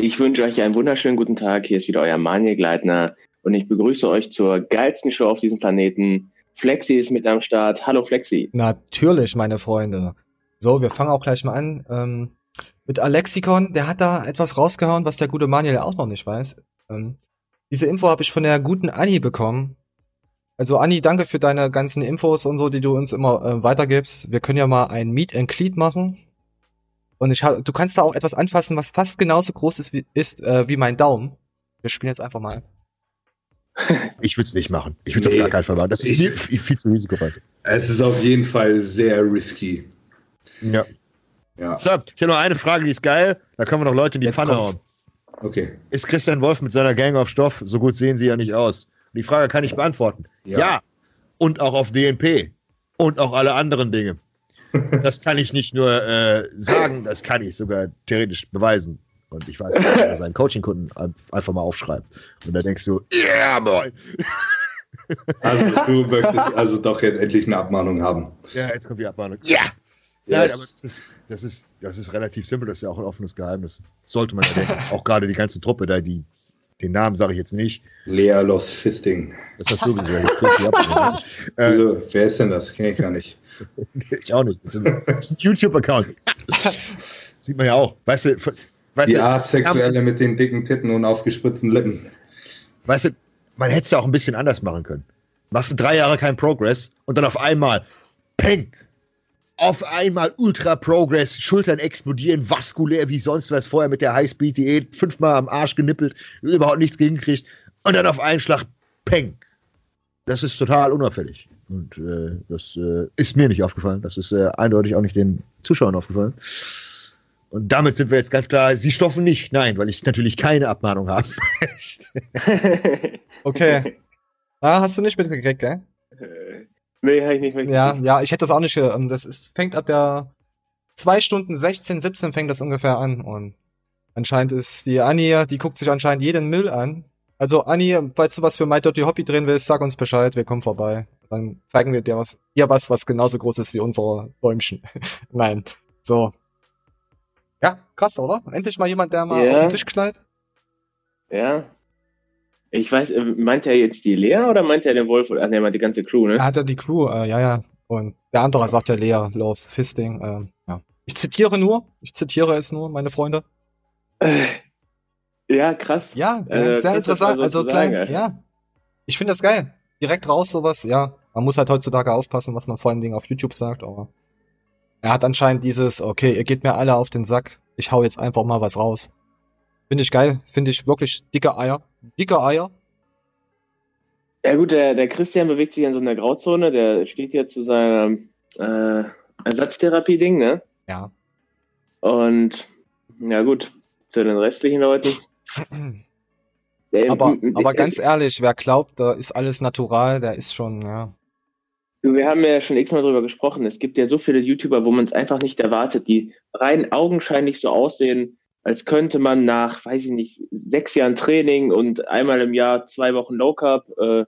Ich wünsche euch einen wunderschönen guten Tag. Hier ist wieder euer Maniel Gleitner und ich begrüße euch zur geilsten Show auf diesem Planeten. Flexi ist mit am Start. Hallo Flexi. Natürlich, meine Freunde. So, wir fangen auch gleich mal an. Ähm, mit Alexikon, der hat da etwas rausgehauen, was der gute Manuel auch noch nicht weiß. Ähm, diese Info habe ich von der guten Anni bekommen. Also Anni, danke für deine ganzen Infos und so, die du uns immer äh, weitergibst. Wir können ja mal ein Meet and Cleat machen. Und ich hab, du kannst da auch etwas anfassen, was fast genauso groß ist wie, ist, äh, wie mein Daumen. Wir spielen jetzt einfach mal. Ich würde es nicht machen. Ich würde es nee. auf gar keinen Fall machen. Das ist ich, viel, viel zu risikoreich. Es ist auf jeden Fall sehr risky. Ja. ja. So, ich habe noch eine Frage, die ist geil. Da können wir noch Leute in die jetzt Pfanne kommt's. hauen. Okay. Ist Christian Wolf mit seiner Gang auf Stoff? So gut sehen sie ja nicht aus. Und die Frage kann ich beantworten. Ja. ja. Und auch auf DNP. Und auch alle anderen Dinge. Das kann ich nicht nur äh, sagen, das kann ich sogar theoretisch beweisen. Und ich weiß, dass er seinen Coaching-Kunden einfach mal aufschreibt. Und da denkst du, yeah, boy. Also du möchtest also doch jetzt endlich eine Abmahnung haben. Ja, jetzt kommt die Abmahnung. Ja! Yeah. Yes. Nein, das ist, das ist relativ simpel, das ist ja auch ein offenes Geheimnis. Sollte man ja denken. auch gerade die ganze Truppe da, die, den Namen sage ich jetzt nicht. Lea Loves Fisting. Das hast du gesagt. Wieso, wer ist denn das? Kenne ich gar nicht. ich auch nicht. Das ist ein, ein YouTube-Account. Sieht man ja auch. Weißt du, weißt die du, Asexuelle mit den dicken Titten und aufgespritzten Lippen. Weißt du, man hätte es ja auch ein bisschen anders machen können. Machst du drei Jahre kein Progress und dann auf einmal, peng, auf einmal Ultra Progress, Schultern explodieren, vaskulär wie sonst was vorher mit der Highspeed-Diät, fünfmal am Arsch genippelt, überhaupt nichts gekriegt und dann auf einen Schlag, peng. Das ist total unauffällig. Und äh, das äh, ist mir nicht aufgefallen. Das ist äh, eindeutig auch nicht den Zuschauern aufgefallen. Und damit sind wir jetzt ganz klar, sie stoffen nicht. Nein, weil ich natürlich keine Abmahnung habe. okay. Ah, hast du nicht mitgekriegt, gell? Nee, habe ich nicht mitgekriegt. Ja, ja, ich hätte das auch nicht. Ähm, das ist, fängt ab der 2 Stunden 16, 17 fängt das ungefähr an. Und anscheinend ist die Annie, die guckt sich anscheinend jeden Müll an. Also Anni, falls du was für My Dirty Hobby drehen willst, sag uns Bescheid, wir kommen vorbei. Dann zeigen wir dir was, dir was, was genauso groß ist wie unsere Bäumchen. Nein. So. Ja, krass, oder? Endlich mal jemand, der mal ja. auf den Tisch knallt. Ja. Ich weiß, äh, meint er jetzt die Lea oder meint er den Wolf? Oder, nee, die ganze Crew, ne? Er hat ja die Crew, äh, ja, ja. Und der andere sagt ja Lea, Love, Fisting, äh, ja. Ich zitiere nur, ich zitiere es nur, meine Freunde. Ja, krass. Ja, äh, sehr interessant. Also klein, sagen, ja. Ich finde das geil. Direkt raus, sowas, ja. Man muss halt heutzutage aufpassen, was man vor allen Dingen auf YouTube sagt, aber er hat anscheinend dieses, okay, ihr geht mir alle auf den Sack, ich hau jetzt einfach mal was raus. Finde ich geil, finde ich wirklich dicke Eier. Dicke Eier. Ja gut, der, der Christian bewegt sich in so einer Grauzone, der steht ja zu seinem äh, Ersatztherapie-Ding, ne? Ja. Und ja gut, zu den restlichen Leuten. Aber, aber ganz ehrlich, wer glaubt, da ist alles natural, der ist schon, ja. Du, wir haben ja schon x-mal drüber gesprochen. Es gibt ja so viele YouTuber, wo man es einfach nicht erwartet, die rein augenscheinlich so aussehen, als könnte man nach, weiß ich nicht, sechs Jahren Training und einmal im Jahr zwei Wochen Low Carb, äh,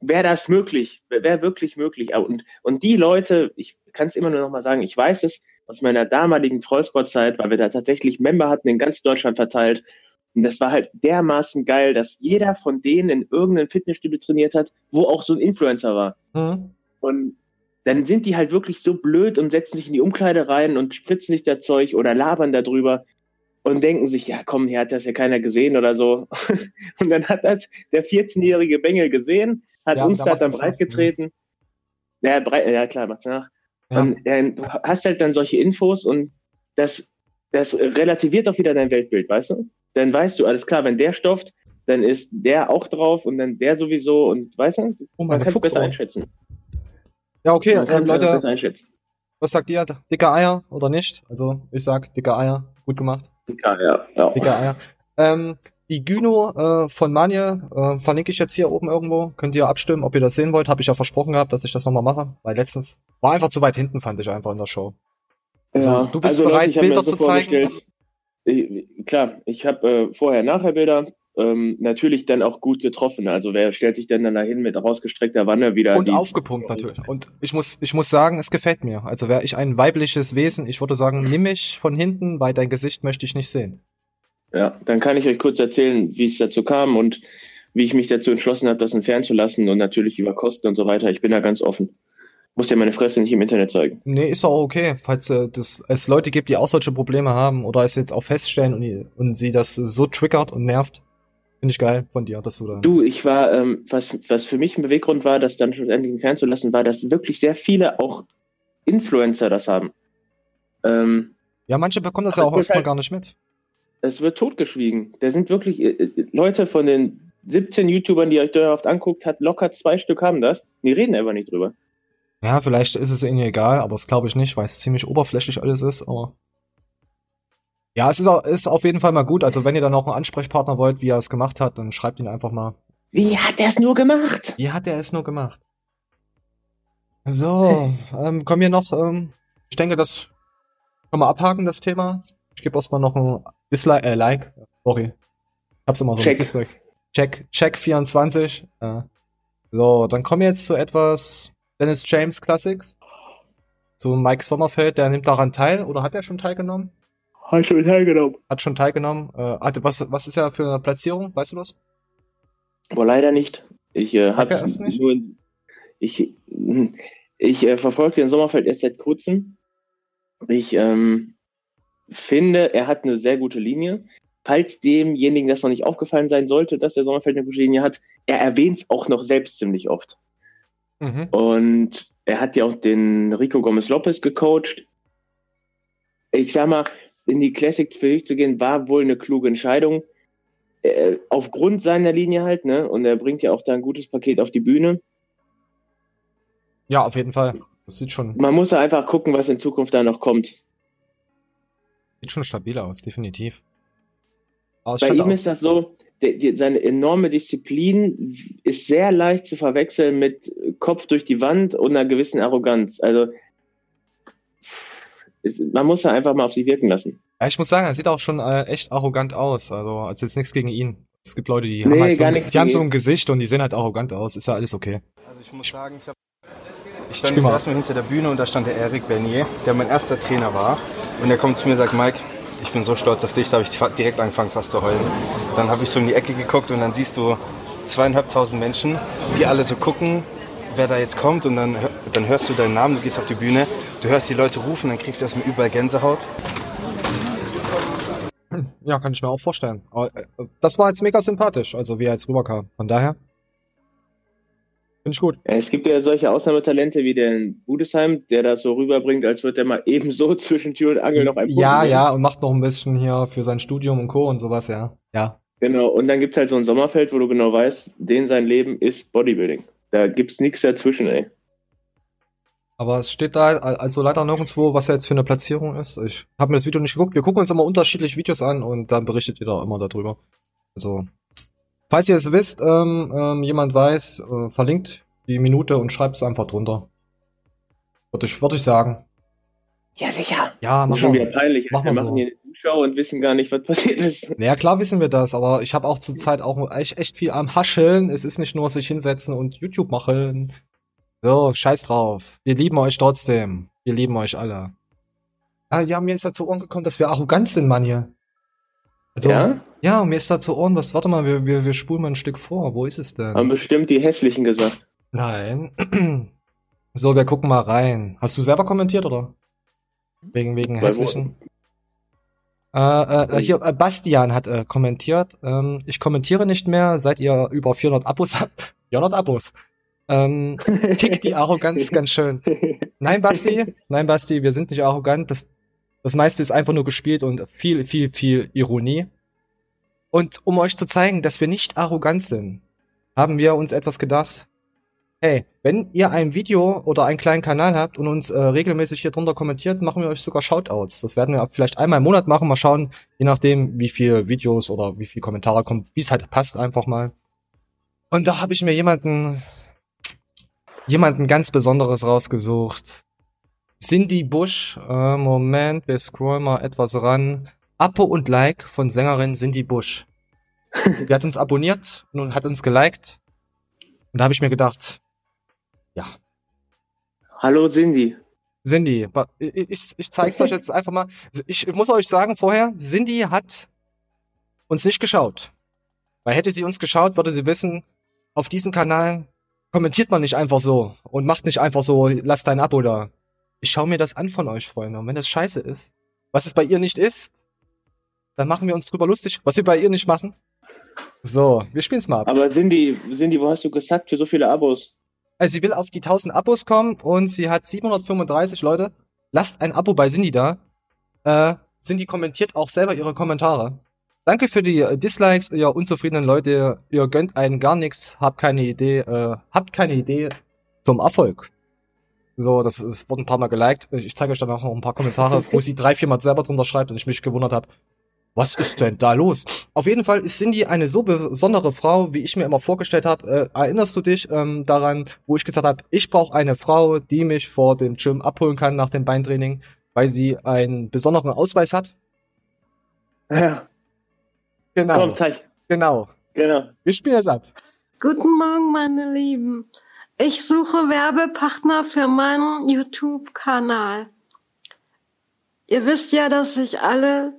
wäre das möglich, wäre wirklich möglich. Und, und die Leute, ich kann es immer nur noch mal sagen, ich weiß es aus meiner damaligen Trollsport-Zeit, weil wir da tatsächlich Member hatten in ganz Deutschland verteilt und das war halt dermaßen geil, dass jeder von denen in irgendeinem Fitnessstudio trainiert hat, wo auch so ein Influencer war. Mhm. Und dann sind die halt wirklich so blöd und setzen sich in die Umkleide rein und spritzen sich da Zeug oder labern darüber und denken sich, ja komm, hier hat das ja keiner gesehen oder so. und dann hat das der 14-jährige Bengel gesehen, hat ja, uns da dann breit getreten. Ja, breit, ja klar, macht's nach. Ja. Und äh, du hast halt dann solche Infos und das, das relativiert auch wieder dein Weltbild, weißt du? Dann weißt du, alles klar, wenn der stofft, dann ist der auch drauf und dann der sowieso und weißt du, oh, man kann es besser einschätzen. Ja, okay, man äh, Leute, was sagt ihr? Dicke Eier oder nicht? Also ich sag dicke Eier, gut gemacht. Dicke Eier, ja. Dicke Eier. Ähm, die Gyno äh, von Manje äh, verlinke ich jetzt hier oben irgendwo. Könnt ihr abstimmen, ob ihr das sehen wollt. Habe ich ja versprochen gehabt, dass ich das nochmal mache. Weil letztens war einfach zu weit hinten, fand ich einfach in der Show. Also, ja, du bist also, bereit, Leute, Bilder so zu zeigen? Klar, ich habe äh, Vorher-Nachher-Bilder. Ähm, natürlich dann auch gut getroffen. Also wer stellt sich denn dann dahin mit rausgestreckter Wanne wieder? Und aufgepumpt natürlich. Und ich muss, ich muss sagen, es gefällt mir. Also wäre ich ein weibliches Wesen, ich würde sagen, nimm mich von hinten, weil dein Gesicht möchte ich nicht sehen. Ja, dann kann ich euch kurz erzählen, wie es dazu kam und wie ich mich dazu entschlossen habe, das entfernen zu lassen und natürlich über Kosten und so weiter. Ich bin da ganz offen. Muss ja meine Fresse nicht im Internet zeigen. Nee, ist auch okay, falls äh, das, es Leute gibt, die auch solche Probleme haben oder es jetzt auch feststellen und, und sie das so triggert und nervt. Finde ich geil von dir, dass du da. Du, ich war, ähm, was, was für mich ein Beweggrund war, das dann schlussendlich entfernen zu lassen, war, dass wirklich sehr viele auch Influencer das haben. Ähm, Ja, manche bekommen das ja auch erstmal halt- gar nicht mit. es wird totgeschwiegen. Da sind wirklich äh, äh, Leute von den 17 YouTubern, die ihr euch dauerhaft anguckt, hat locker zwei Stück haben das. Die reden einfach nicht drüber. Ja, vielleicht ist es ihnen egal, aber das glaube ich nicht, weil es ziemlich oberflächlich alles ist, aber. Ja, es ist, auch, ist auf jeden Fall mal gut. Also wenn ihr dann auch einen Ansprechpartner wollt, wie er es gemacht hat, dann schreibt ihn einfach mal. Wie hat er es nur gemacht? Wie hat er es nur gemacht? So, ähm, kommen wir noch, ähm, ich denke, das können wir abhaken, das Thema. Ich gebe erstmal noch ein Dislike, äh, Like, sorry. Ich hab's immer so Check. Dislike. Check, Check 24. Äh. So, dann kommen wir jetzt zu etwas Dennis James Classics. Zu Mike Sommerfeld, der nimmt daran teil, oder hat er schon teilgenommen? Hast du teilgenommen? Hat schon teilgenommen. Äh, hatte, was, was ist er für eine Platzierung? Weißt du das? Aber leider nicht. Ich äh, Hat nicht? nur. Ich, ich äh, verfolge den Sommerfeld erst seit kurzem. Ich ähm, finde, er hat eine sehr gute Linie. Falls demjenigen das noch nicht aufgefallen sein sollte, dass der Sommerfeld eine gute Linie hat, er erwähnt es auch noch selbst ziemlich oft. Mhm. Und er hat ja auch den Rico Gomez Lopez gecoacht. Ich sag mal, in die Classic für sich zu gehen, war wohl eine kluge Entscheidung. Äh, aufgrund seiner Linie halt, ne? Und er bringt ja auch da ein gutes Paket auf die Bühne. Ja, auf jeden Fall. Das sieht schon, Man muss ja einfach gucken, was in Zukunft da noch kommt. sieht schon stabil aus, definitiv. Aber Bei ihm auch- ist das so, der, die, seine enorme Disziplin ist sehr leicht zu verwechseln mit Kopf durch die Wand und einer gewissen Arroganz. Also man muss ja einfach mal auf sich wirken lassen. Ja, ich muss sagen, er sieht auch schon äh, echt arrogant aus. Also, also jetzt nichts gegen ihn. Es gibt Leute, die Nee, haben halt so ein, die haben so ein Gesicht und die sehen halt arrogant aus. Ist ja alles okay. Also ich muss sagen, ich, hab, ich stand jetzt mal. erstmal hinter der Bühne und da stand der Eric Bernier, der mein erster Trainer war. Und der kommt zu mir und sagt, Mike, ich bin so stolz auf dich, da habe ich direkt angefangen fast zu heulen. Dann habe ich so in die Ecke geguckt und dann siehst du zweieinhalbtausend Menschen, die alle so gucken, wer da jetzt kommt und dann, dann hörst du deinen Namen, du gehst auf die Bühne, du hörst die Leute rufen, dann kriegst du erstmal überall Gänsehaut. Ja, kann ich mir auch vorstellen. Äh, das war jetzt mega sympathisch, also wie er jetzt rüberkam. Von daher. Finde ich gut. Es gibt ja solche Ausnahmetalente wie den Budesheim, der das so rüberbringt, als würde er mal ebenso zwischen Tür und Angel noch ein Ja, Punkt ja, und macht noch ein bisschen hier für sein Studium und Co. und sowas, ja. Ja. Genau, und dann gibt's halt so ein Sommerfeld, wo du genau weißt, den sein Leben ist Bodybuilding. Da gibt's nichts dazwischen, ey. Aber es steht da also leider nirgendwo, was er jetzt für eine Platzierung ist. Ich habe mir das Video nicht geguckt. Wir gucken uns immer unterschiedliche Videos an und dann berichtet ihr da immer darüber. Also, falls ihr es wisst, ähm, ähm, jemand weiß, äh, verlinkt die Minute und schreibt es einfach drunter. Würde ich, würde ich sagen. Ja, sicher. Ja, Das mach ist schon wieder mal. peinlich. mach Wir mal machen so. hier eine Zuschauer und wissen gar nicht, was passiert ist. Naja, klar wissen wir das, aber ich habe auch zurzeit auch echt, echt viel am Hascheln. Es ist nicht nur sich hinsetzen und YouTube machen. So, scheiß drauf. Wir lieben euch trotzdem. Wir lieben euch alle. Ah, ja, mir ist da zu Ohren gekommen, dass wir arrogant sind, Mann, hier. Also, Ja? ja, mir ist da zu Ohren, was, warte mal, wir, wir, wir spulen mal ein Stück vor. Wo ist es denn? Haben bestimmt die Hässlichen gesagt. Nein. so, wir gucken mal rein. Hast du selber kommentiert, oder? Wegen, wegen Bei hässlichen? Äh, äh, äh, hier, äh, Bastian hat äh, kommentiert, ähm, ich kommentiere nicht mehr, seit ihr über 400 Abos habt. 400 Abos. Ähm, kickt die Arroganz ganz schön. Nein, Basti, nein, Basti, wir sind nicht arrogant. Das, das meiste ist einfach nur gespielt und viel, viel, viel Ironie. Und um euch zu zeigen, dass wir nicht arrogant sind, haben wir uns etwas gedacht. Hey, wenn ihr ein Video oder einen kleinen Kanal habt und uns äh, regelmäßig hier drunter kommentiert, machen wir euch sogar Shoutouts. Das werden wir vielleicht einmal im Monat machen, mal schauen, je nachdem, wie viel Videos oder wie viel Kommentare kommen, wie es halt passt einfach mal. Und da habe ich mir jemanden, jemanden ganz Besonderes rausgesucht. Cindy Bush, äh, Moment, wir scrollen mal etwas ran. Abo und Like von Sängerin Cindy Bush. Die hat uns abonniert und hat uns geliked. Und da habe ich mir gedacht, ja, Hallo Cindy. Cindy, ich, ich zeig's euch jetzt einfach mal. Ich muss euch sagen vorher, Cindy hat uns nicht geschaut. Weil hätte sie uns geschaut, würde sie wissen, auf diesem Kanal kommentiert man nicht einfach so und macht nicht einfach so, lass dein Abo da. Ich schaue mir das an von euch, Freunde. Und wenn das scheiße ist, was es bei ihr nicht ist, dann machen wir uns drüber lustig, was wir bei ihr nicht machen. So, wir spielen's mal ab. Aber Cindy, Cindy, wo hast du gesagt für so viele Abos? Also sie will auf die 1000 Abos kommen und sie hat 735 Leute. Lasst ein Abo bei Cindy da. Äh, Cindy kommentiert auch selber ihre Kommentare. Danke für die äh, Dislikes, ihr unzufriedenen Leute. Ihr gönnt einen gar nichts, habt keine Idee, äh, habt keine Idee zum Erfolg. So, das, das wurde ein paar Mal geliked. Ich zeige euch dann auch noch ein paar Kommentare, wo sie drei, vier Mal selber drunter schreibt und ich mich gewundert habe, was ist denn da los? Auf jeden Fall ist Cindy eine so besondere Frau, wie ich mir immer vorgestellt habe. Äh, erinnerst du dich ähm, daran, wo ich gesagt habe, ich brauche eine Frau, die mich vor dem Gym abholen kann nach dem Beintraining, weil sie einen besonderen Ausweis hat? Ja. Genau. Komm, zeig. Genau. Genau. Wir spielen jetzt ab. Guten Morgen, meine Lieben. Ich suche Werbepartner für meinen YouTube-Kanal. Ihr wisst ja, dass ich alle,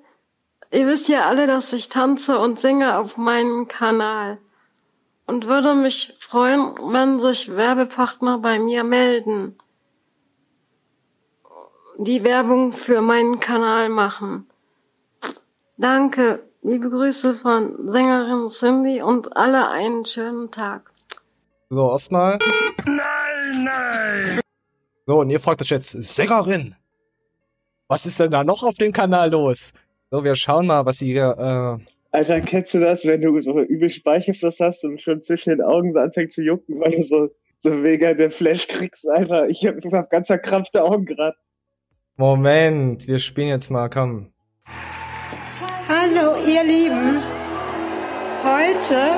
ihr wisst ja alle, dass ich tanze und singe auf meinem Kanal. Und würde mich freuen, wenn sich Werbepartner bei mir melden, die Werbung für meinen Kanal machen. Danke. Liebe Grüße von Sängerin Cindy und alle einen schönen Tag. So, erstmal. Nein, nein! So, und ihr fragt euch jetzt, Sängerin! Was ist denn da noch auf dem Kanal los? So, wir schauen mal, was sie hier, äh, Alter, kennst du das, wenn du so übel Speichelfluss hast und schon zwischen den Augen so anfängt zu jucken, weil du so, so mega den Flash kriegst, Alter. Ich hab, ich hab ganz verkrampfte Augen gerade. Moment, wir spielen jetzt mal, komm. Hallo, ihr Lieben. Heute,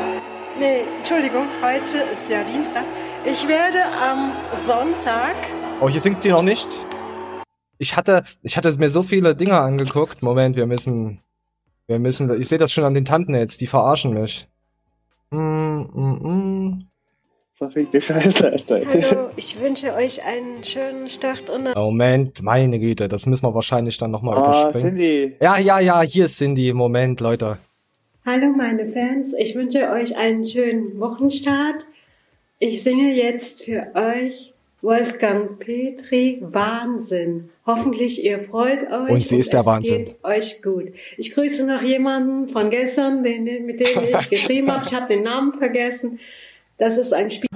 nee, Entschuldigung, heute ist ja Dienstag. Ich werde am Sonntag, Oh, hier singt sie noch nicht. Ich hatte, ich hatte mir so viele Dinge angeguckt. Moment, wir müssen, wir müssen, ich sehe das schon an den Tanten jetzt, die verarschen mich. Mm, mm, mm. Verfickte Scheiße, Alter. hallo, ich wünsche euch einen schönen Start und Moment, meine Güte, das müssen wir wahrscheinlich dann nochmal Oh, überspringen. Cindy. Ja, ja, ja, hier ist Cindy. Moment, Leute. Hallo meine Fans, ich wünsche euch einen schönen Wochenstart. Ich singe jetzt für euch Wolfgang Petri Wahnsinn. Hoffentlich ihr freut euch Und sie ist der es Wahnsinn. Geht euch gut. Ich grüße noch jemanden von gestern, den, mit dem ich geschrieben habe. Ich habe den Namen vergessen. Das ist ein Spiel.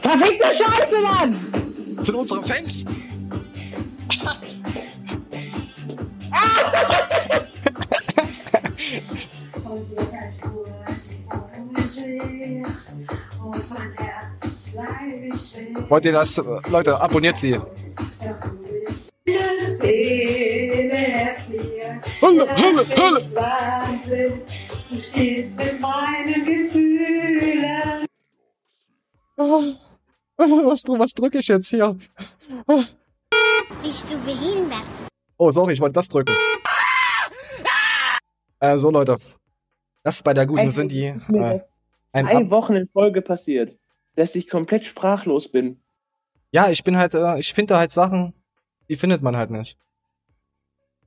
Verfickte Scheiße, Mann! Sind unsere Fans? Wollt ihr das? Leute, abonniert sie. Hölle, Hölle, Hölle. Wahnsinn. Du stehst mit meinen Gefühlen. Was, was drücke ich jetzt hier? Bist du behindert? Oh, sorry, ich wollte das drücken. Äh, so Leute. Das bei der guten Eigentlich Cindy. ist mir Äh, ein drei Wochen in Folge passiert, dass ich komplett sprachlos bin. ja, ich bin halt, äh, ich finde halt Sachen, die findet man halt nicht.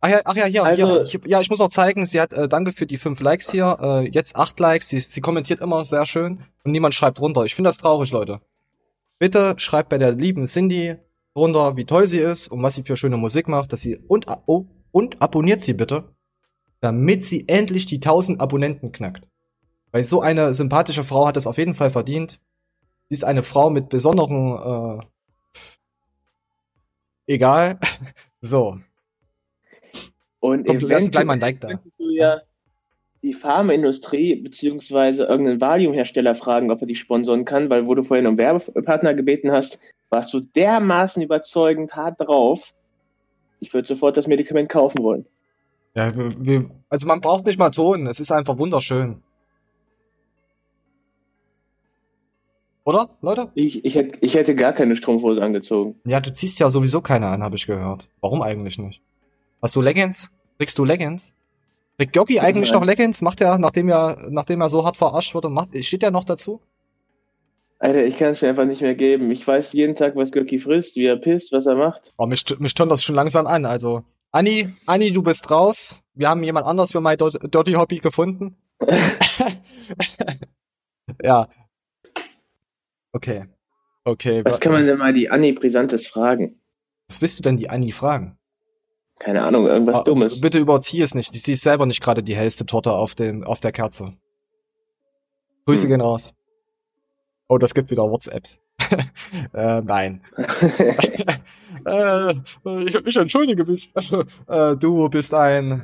Ach ja, ach ja, hier, Also- hier. Ich, ja, ich muss auch zeigen, sie hat, äh, danke für die fünf Likes hier, äh, jetzt acht Likes, sie, sie kommentiert immer sehr schön und niemand schreibt drunter. Ich finde das traurig, Leute. Bitte schreibt bei der lieben Cindy drunter, wie toll sie ist und was sie für schöne Musik macht, dass sie, und, oh, und abonniert sie bitte, damit sie endlich die 1000 Abonnenten knackt. Weil so eine sympathische Frau hat es auf jeden Fall verdient. Sie ist eine Frau mit besonderen, äh, egal. So, Und komm, lass gleich mal ein Like da. du ja die Pharmaindustrie beziehungsweise irgendeinen Valium-Hersteller fragen, ob er die sponsoren kann, weil wo du vorhin um Werbepartner gebeten hast, warst du dermaßen überzeugend hart drauf. Ich würde sofort das Medikament kaufen wollen. Ja, wir, wir, also man braucht nicht mal Ton, es ist einfach wunderschön. Oder, Leute? Ich, ich, hätte, ich hätte gar keine Strumpfhose angezogen. Ja, du ziehst ja sowieso keine an, habe ich gehört. Warum eigentlich nicht? Hast du Leggings? Kriegst du Leggings? Kriegt Goki eigentlich noch Leggings? Macht er, nachdem er, nachdem er so hart verarscht wurde, macht, steht er noch dazu? Alter, ich kann es mir einfach nicht mehr geben. Ich weiß jeden Tag, was Göcki frisst, wie er pisst, was er macht. Oh, mich, mich turnt das schon langsam an, also Anni, Anni, du bist raus. Wir haben jemand anders für mein Dirty Hobby gefunden. ja. Okay. Okay. Was kann man denn mal die Anni Brisantes fragen? Was willst du denn die Anni fragen? Keine Ahnung, irgendwas Ah, Dummes. Bitte überzieh es nicht. Sie ist selber nicht gerade die hellste Torte auf, dem, auf der Kerze. Grüße Hm. gehen raus. Oh, das gibt wieder WhatsApps. äh, nein. äh, ich, ich entschuldige mich. äh, du bist ein.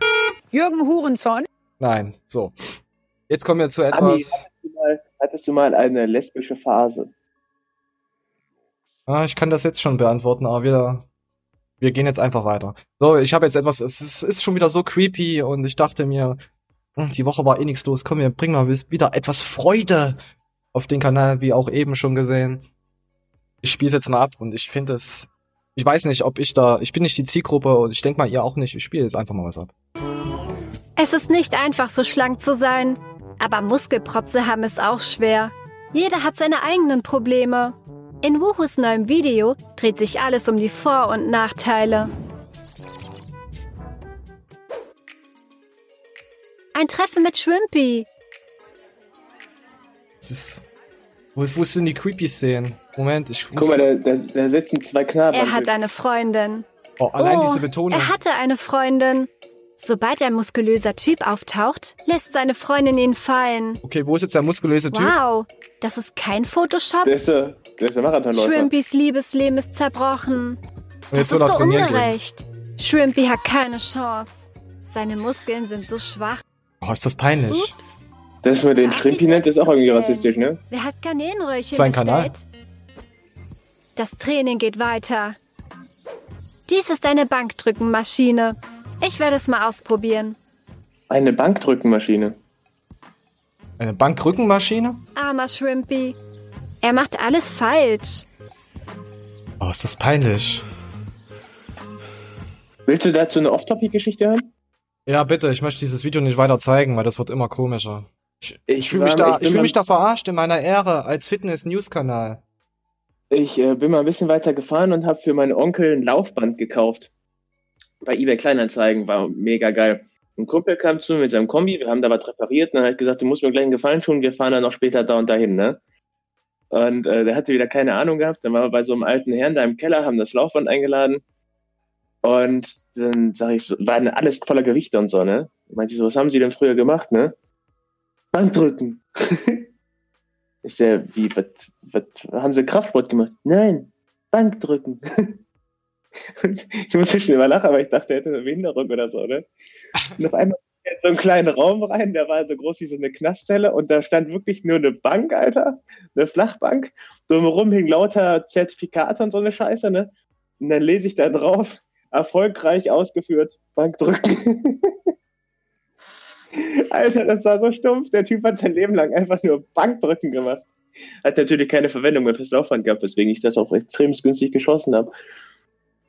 Jürgen Hurenson. Nein, so. Jetzt kommen wir zu Anni, etwas. hattest du, mal, hattest du mal eine lesbische Phase? Ah, ich kann das jetzt schon beantworten, aber wir, wir gehen jetzt einfach weiter. So, ich habe jetzt etwas, es ist, ist schon wieder so creepy und ich dachte mir, hm, die Woche war eh nichts los. Komm, wir bringen mal wieder etwas Freude auf den Kanal, wie auch eben schon gesehen. Ich spiele es jetzt mal ab und ich finde es, ich weiß nicht, ob ich da, ich bin nicht die Zielgruppe und ich denke mal ihr auch nicht. Ich spiele jetzt einfach mal was ab. Es ist nicht einfach, so schlank zu sein. Aber Muskelprotze haben es auch schwer. Jeder hat seine eigenen Probleme. In Wuhus neuem Video dreht sich alles um die Vor- und Nachteile. Ein Treffen mit Shrimpy. Es ist, wo, ist- wo sind die creepy Szenen? Moment, ich muss, Guck mal, da, da, da sitzen zwei Knaben. Er hat eine Freundin. oh, allein oh, diese Betonung. Er hatte eine Freundin. Sobald ein muskulöser Typ auftaucht, lässt seine Freundin ihn fallen. Okay, wo ist jetzt der muskulöse Typ? Wow, das ist kein Photoshop. der ist der, der ist der Marathonläufer. Shrimpys Liebesleben ist zerbrochen. Und Das ist so trainieren gehen. ungerecht. Shrimpy hat keine Chance. Seine Muskeln sind so schwach. Oh, ist das peinlich. Ups. Das mit den Schrimpi nennt ist auch irgendwie rassistisch, ne? Wer hat Garnelenröhrchen Sein bestellt? Kanal. Das Training geht weiter. Dies ist eine Bankdrückenmaschine. Ich werde es mal ausprobieren. Eine Bankdrückenmaschine. Eine Bankrückenmaschine? Armer Shrimpy. Er macht alles falsch. Oh, ist das peinlich. Willst du dazu eine Off-Topic-Geschichte hören? Ja, bitte, ich möchte dieses Video nicht weiter zeigen, weil das wird immer komischer. Ich, fühle mich, da, ich fühl mich da verarscht in meiner Ehre als Fitness-News-Kanal. Ich äh, bin mal ein bisschen weiter gefahren und habe für meinen Onkel ein Laufband gekauft. Bei eBay Kleinanzeigen, war mega geil. Ein Kumpel kam zu mir mit seinem Kombi, wir haben da was repariert und dann hat gesagt, du musst mir gleich einen Gefallen tun, wir fahren dann noch später da und dahin, ne? Und äh, der hatte wieder keine Ahnung gehabt, dann waren wir bei so einem alten Herrn da im Keller, haben das Laufband eingeladen und dann sag ich so, war dann alles voller Gewichte und so, ne? Meinte ich so, was haben Sie denn früher gemacht, ne? Bankdrücken. Ist ja, wie, was, haben Sie Kraftsport gemacht? Nein, Bankdrücken. Ich musste schon immer lachen, aber ich dachte, er hätte eine Behinderung oder so, ne? Und auf einmal in so einen kleinen Raum rein, der war so groß wie so eine Knastzelle und da stand wirklich nur eine Bank, Alter, eine Flachbank. Drumherum hing lauter Zertifikate und so eine Scheiße, ne? Und dann lese ich da drauf, erfolgreich ausgeführt, Bankdrücken. Alter, das war so stumpf. Der Typ hat sein Leben lang einfach nur Bankdrücken gemacht. Hat natürlich keine Verwendung mehr fürs Laufband gehabt, weswegen ich das auch extrem günstig geschossen habe.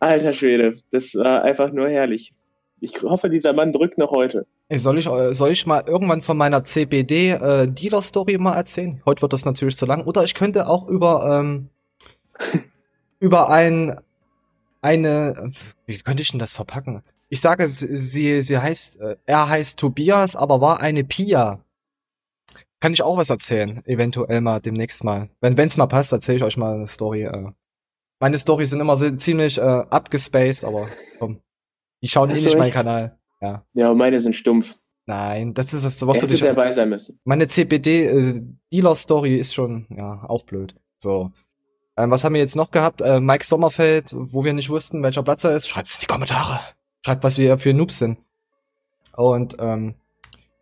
Alter Schwede, das war einfach nur herrlich. Ich hoffe, dieser Mann drückt noch heute. Ey, soll ich, äh, soll ich mal irgendwann von meiner CBD-Dealer-Story mal erzählen? Heute wird das natürlich zu lang. Oder ich könnte auch über, ähm, über ein, eine, wie könnte ich denn das verpacken? Ich sage, sie, sie, heißt, äh, er heißt Tobias, aber war eine Pia. Kann ich auch was erzählen? Eventuell mal demnächst mal. Wenn wenn's mal passt, erzähle ich euch mal eine Story. Äh. Meine Storys sind immer so ziemlich äh, abgespaced, aber komm. Die schauen eh du nicht meinen. Kanal. Ja. Ja, meine sind stumpf. Nein, das ist das, was du hätte dich. dabei sein müssen. Meine CBD-Dealer-Story ist schon, ja, auch blöd. So. Ähm, was haben wir jetzt noch gehabt? Äh, Mike Sommerfeld, wo wir nicht wussten, welcher Platz er ist. Schreibt's in die Kommentare. Schreibt, was wir für Noobs sind. Und ähm,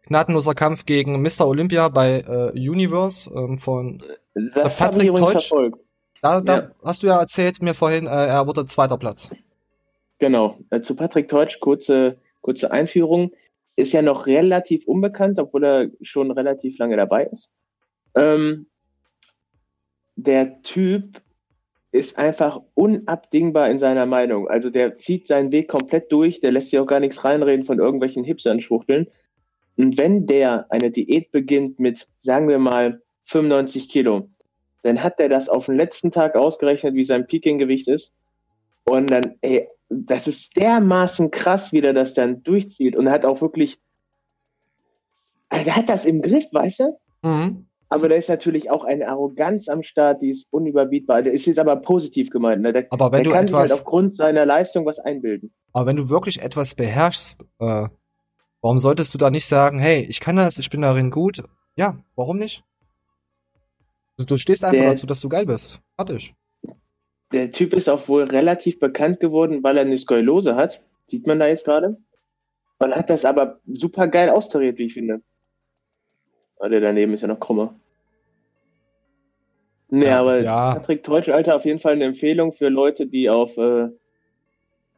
gnadenloser Kampf gegen Mr. Olympia bei äh, Universe ähm, von Das Patrick ich übrigens Teutsch? verfolgt. da, da Ja. hast du ja erzählt mir vorhin, äh, er wurde zweiter Platz. Genau. Äh, zu Patrick Teutsch, kurze, kurze Einführung. Ist ja noch relativ unbekannt, obwohl er schon relativ lange dabei ist. Ähm, der Typ ist einfach unabdingbar in seiner Meinung. Also der zieht seinen Weg komplett durch, der lässt sich auch gar nichts reinreden von irgendwelchen Hipstern schwuchteln. Und wenn der eine Diät beginnt mit, sagen wir mal, 95 Kilo, dann hat er das auf den letzten Tag ausgerechnet, wie sein Peaking-Gewicht ist. Und dann, ey, das ist dermaßen krass, wie der das dann durchzieht. Und hat auch wirklich, also er hat das im Griff, weißt du? Mhm. Aber da ist natürlich auch eine Arroganz am Start, die ist unüberbietbar. Der ist jetzt aber positiv gemeint. Ne? Der, Aber wenn der du kann sich halt etwas- aufgrund seiner Leistung was einbilden. Aber wenn du wirklich etwas beherrschst, äh, warum solltest du da nicht sagen, hey, ich kann das, ich bin darin gut? Ja, warum nicht? Du, du stehst einfach Der- dazu, dass du geil bist. Fertig. Der Typ ist auch wohl relativ bekannt geworden, weil er eine Skoliose hat. Sieht man da jetzt gerade. Und hat das aber super geil austariert, wie ich finde. Der daneben ist ja noch krummer. Nee, Ja, aber ja. Patrick Teutsch, Alter, auf jeden Fall eine Empfehlung für Leute, die auf, äh,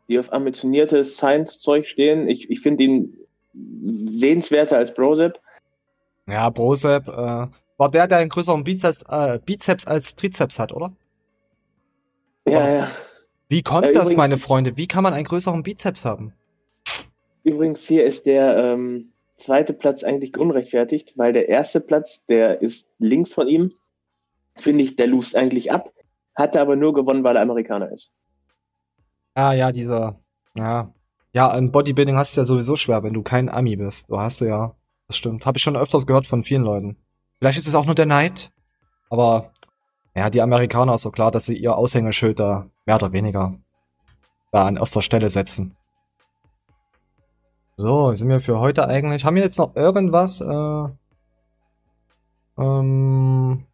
die auf ambitioniertes Science-Zeug stehen. Ich, ich finde ihn sehenswerter als Brosep. Ja, Brosep, äh, war der, der einen größeren Bizeps, äh, Bizeps als Trizeps hat, oder? Ja, ja. Wie kommt Äh, das, übrigens- meine Freunde? Wie kann man einen größeren Bizeps haben? Übrigens, hier ist der ähm, zweite Platz eigentlich unrechtfertigt, weil der erste Platz, der ist links von ihm, finde ich, der lust eigentlich ab, hatte aber nur gewonnen, weil er Amerikaner ist. Ah, ja, dieser, ja. Ja, im Bodybuilding hast du ja sowieso schwer, wenn du kein Ami bist. Da hast du ja, das stimmt. Habe ich schon öfters gehört von vielen Leuten. Vielleicht ist es auch nur der Neid, aber ja, die Amerikaner ist so klar, dass sie ihr Aushängeschild da mehr oder weniger da an erster Stelle setzen. So, sind wir für heute eigentlich. Haben wir jetzt noch irgendwas? Äh, ähm,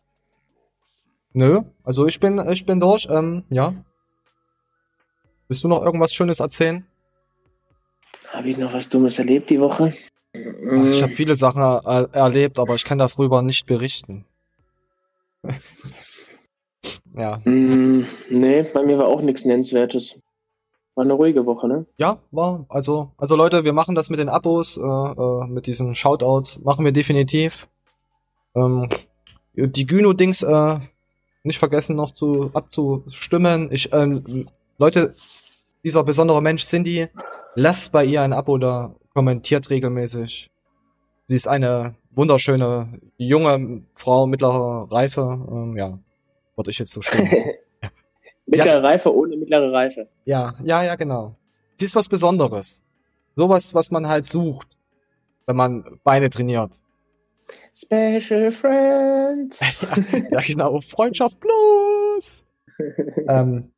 nö, also ich bin, ich bin durch. Ähm, ja. Willst du noch irgendwas Schönes erzählen? Habe ich noch was Dummes erlebt die Woche? Ach, ich habe viele Sachen er erlebt, aber ich kann darüber nicht berichten. ja. Mm, nee, bei mir war auch nichts Nennenswertes. War eine ruhige Woche, ne? Ja, war, also, also Leute, wir machen das mit den Abos, äh, äh, mit diesen Shoutouts, machen wir definitiv. Ähm, die Gyno-Dings, äh, nicht vergessen noch zu, abzustimmen. Ich, ähm, Leute, dieser besondere Mensch Cindy, lasst bei ihr ein Abo da, kommentiert regelmäßig. Sie ist eine wunderschöne, junge Frau mittlerer Reife, ähm, ja, würde ich jetzt so stehen lassen. Mittlere Reife ohne mittlere Reife. Ja, ja, ja, genau. Sie ist was Besonderes. Sowas, was man halt sucht, wenn man Beine trainiert. Special Friend. ja, genau. Freundschaft plus. ähm,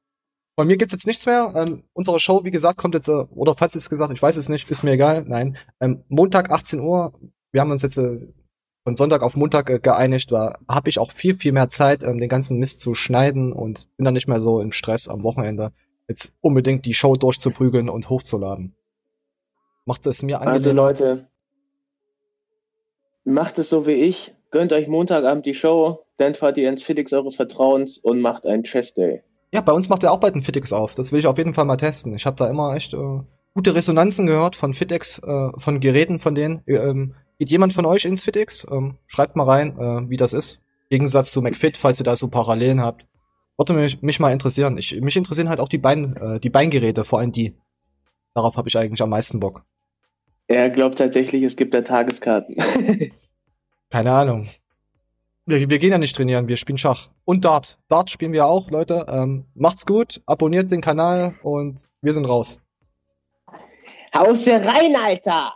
von mir gibt's jetzt nichts mehr. Ähm, unsere Show, wie gesagt, kommt jetzt, äh, oder falls es gesagt, ich weiß es nicht, ist mir egal. Nein. Ähm, Montag 18 Uhr. Wir haben uns jetzt äh, von Sonntag auf Montag äh, geeinigt. Da habe ich auch viel, viel mehr Zeit, ähm, den ganzen Mist zu schneiden und bin dann nicht mehr so im Stress am Wochenende, jetzt unbedingt die Show durchzuprügeln und hochzuladen. Macht es mir angenehm. Also Leute, macht es so wie ich. Gönnt euch Montagabend die Show, dann fahrt ihr ins Fitix eures Vertrauens und macht einen Chest Day. Ja, bei uns macht er auch bald ein Fitix auf. Das will ich auf jeden Fall mal testen. Ich habe da immer echt äh, gute Resonanzen gehört von Fitix, äh, von Geräten von denen. Äh, Ähm, geht jemand von euch ins Fitix? Ähm, schreibt mal rein, äh, wie das ist. Im Gegensatz zu McFit, falls ihr da so Parallelen habt. Würde mich, mich mal interessieren. Ich, mich interessieren halt auch die Bein, äh, die Beingeräte, vor allem die. Darauf habe ich eigentlich am meisten Bock. Er glaubt tatsächlich, es gibt da Tageskarten. Keine Ahnung. Wir, wir gehen ja nicht trainieren, wir spielen Schach. Und Dart. Dart spielen wir auch, Leute. Ähm, macht's gut, abonniert den Kanal und wir sind raus. Haus rein, Alter!